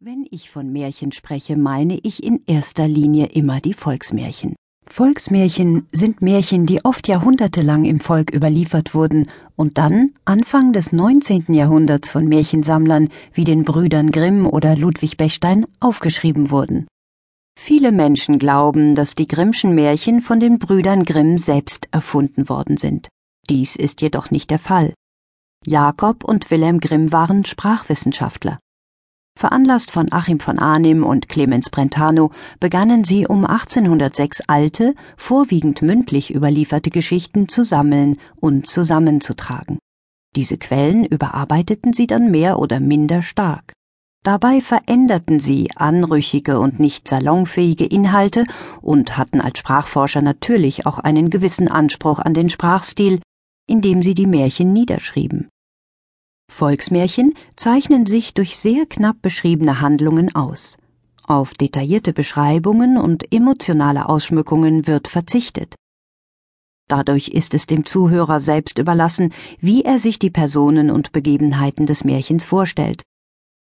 Wenn ich von Märchen spreche, meine ich in erster Linie immer die Volksmärchen. Volksmärchen sind Märchen, die oft jahrhundertelang im Volk überliefert wurden und dann Anfang des 19. Jahrhunderts von Märchensammlern wie den Brüdern Grimm oder Ludwig Bechstein aufgeschrieben wurden. Viele Menschen glauben, dass die Grimmschen Märchen von den Brüdern Grimm selbst erfunden worden sind. Dies ist jedoch nicht der Fall. Jakob und Wilhelm Grimm waren Sprachwissenschaftler. Veranlasst von Achim von Arnim und Clemens Brentano begannen sie um 1806 alte, vorwiegend mündlich überlieferte Geschichten zu sammeln und zusammenzutragen. Diese Quellen überarbeiteten sie dann mehr oder minder stark. Dabei veränderten sie anrüchige und nicht salonfähige Inhalte und hatten als Sprachforscher natürlich auch einen gewissen Anspruch an den Sprachstil, indem sie die Märchen niederschrieben. Volksmärchen zeichnen sich durch sehr knapp beschriebene Handlungen aus. Auf detaillierte Beschreibungen und emotionale Ausschmückungen wird verzichtet. Dadurch ist es dem Zuhörer selbst überlassen, wie er sich die Personen und Begebenheiten des Märchens vorstellt.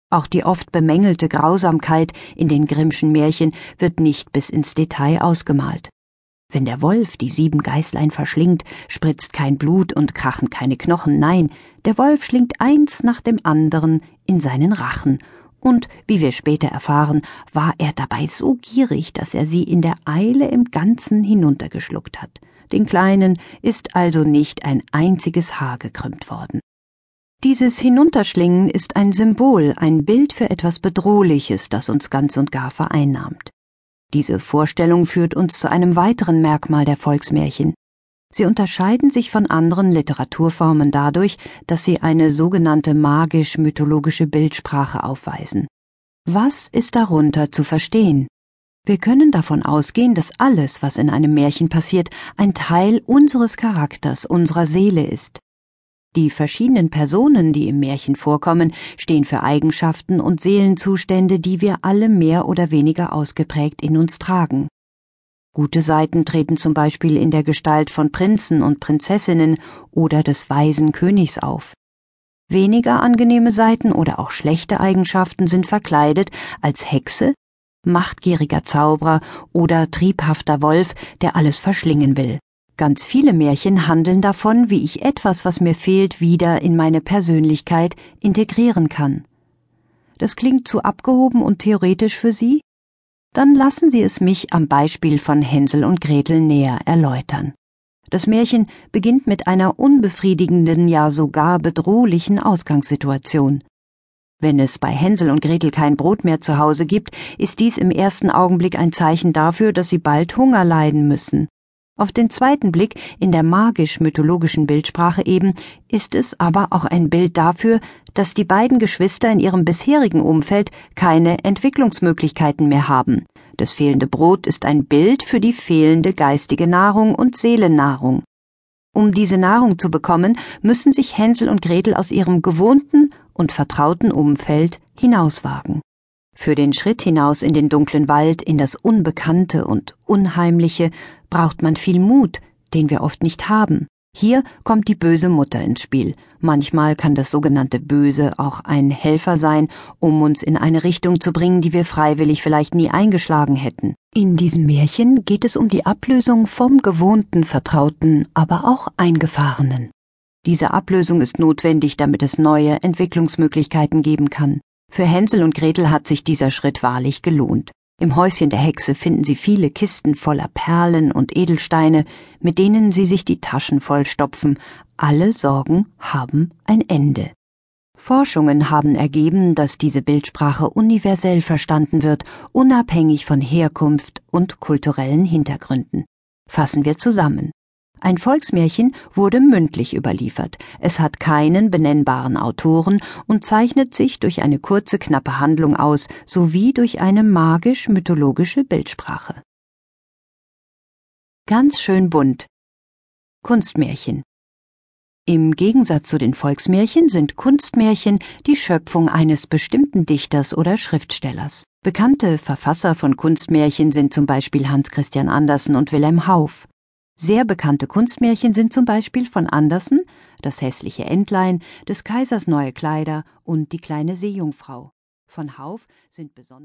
Auch die oft bemängelte Grausamkeit in den Grimmschen Märchen wird nicht bis ins Detail ausgemalt. Wenn der Wolf die sieben Geißlein verschlingt, spritzt kein Blut und krachen keine Knochen, nein, der Wolf schlingt eins nach dem anderen in seinen Rachen, und, wie wir später erfahren, war er dabei so gierig, dass er sie in der Eile im Ganzen hinuntergeschluckt hat. Den Kleinen ist also nicht ein einziges Haar gekrümmt worden. Dieses Hinunterschlingen ist ein Symbol, ein Bild für etwas Bedrohliches, das uns ganz und gar vereinnahmt. Diese Vorstellung führt uns zu einem weiteren Merkmal der Volksmärchen. Sie unterscheiden sich von anderen Literaturformen dadurch, dass sie eine sogenannte magisch-mythologische Bildsprache aufweisen. Was ist darunter zu verstehen? Wir können davon ausgehen, dass alles, was in einem Märchen passiert, ein Teil unseres Charakters, unserer Seele ist. Die verschiedenen Personen, die im Märchen vorkommen, stehen für Eigenschaften und Seelenzustände, die wir alle mehr oder weniger ausgeprägt in uns tragen. Gute Seiten treten zum Beispiel in der Gestalt von Prinzen und Prinzessinnen oder des weisen Königs auf. Weniger angenehme Seiten oder auch schlechte Eigenschaften sind verkleidet als Hexe, machtgieriger Zauberer oder triebhafter Wolf, der alles verschlingen will. Ganz viele Märchen handeln davon, wie ich etwas, was mir fehlt, wieder in meine Persönlichkeit integrieren kann. Das klingt zu abgehoben und theoretisch für Sie? Dann lassen Sie es mich am Beispiel von Hänsel und Gretel näher erläutern. Das Märchen beginnt mit einer unbefriedigenden, ja sogar bedrohlichen Ausgangssituation. Wenn es bei Hänsel und Gretel kein Brot mehr zu Hause gibt, ist dies im ersten Augenblick ein Zeichen dafür, dass sie bald Hunger leiden müssen. Auf den zweiten Blick in der magisch-mythologischen Bildsprache eben ist es aber auch ein Bild dafür, dass die beiden Geschwister in ihrem bisherigen Umfeld keine Entwicklungsmöglichkeiten mehr haben. Das fehlende Brot ist ein Bild für die fehlende geistige Nahrung und Seelennahrung. Um diese Nahrung zu bekommen, müssen sich Hänsel und Gretel aus ihrem gewohnten und vertrauten Umfeld hinauswagen. Für den Schritt hinaus in den dunklen Wald, in das Unbekannte und Unheimliche, braucht man viel Mut, den wir oft nicht haben. Hier kommt die böse Mutter ins Spiel. Manchmal kann das sogenannte Böse auch ein Helfer sein, um uns in eine Richtung zu bringen, die wir freiwillig vielleicht nie eingeschlagen hätten. In diesem Märchen geht es um die Ablösung vom gewohnten, vertrauten, aber auch eingefahrenen. Diese Ablösung ist notwendig, damit es neue Entwicklungsmöglichkeiten geben kann. Für Hänsel und Gretel hat sich dieser Schritt wahrlich gelohnt. Im Häuschen der Hexe finden sie viele Kisten voller Perlen und Edelsteine, mit denen sie sich die Taschen vollstopfen. Alle Sorgen haben ein Ende. Forschungen haben ergeben, dass diese Bildsprache universell verstanden wird, unabhängig von Herkunft und kulturellen Hintergründen. Fassen wir zusammen. Ein Volksmärchen wurde mündlich überliefert, es hat keinen benennbaren Autoren und zeichnet sich durch eine kurze, knappe Handlung aus, sowie durch eine magisch-mythologische Bildsprache. Ganz schön bunt. Kunstmärchen. Im Gegensatz zu den Volksmärchen sind Kunstmärchen die Schöpfung eines bestimmten Dichters oder Schriftstellers. Bekannte Verfasser von Kunstmärchen sind zum Beispiel Hans Christian Andersen und Wilhelm Hauff. Sehr bekannte Kunstmärchen sind zum Beispiel von Andersen Das hässliche Entlein, des Kaisers neue Kleider und Die kleine Seejungfrau. Von Hauf sind besonders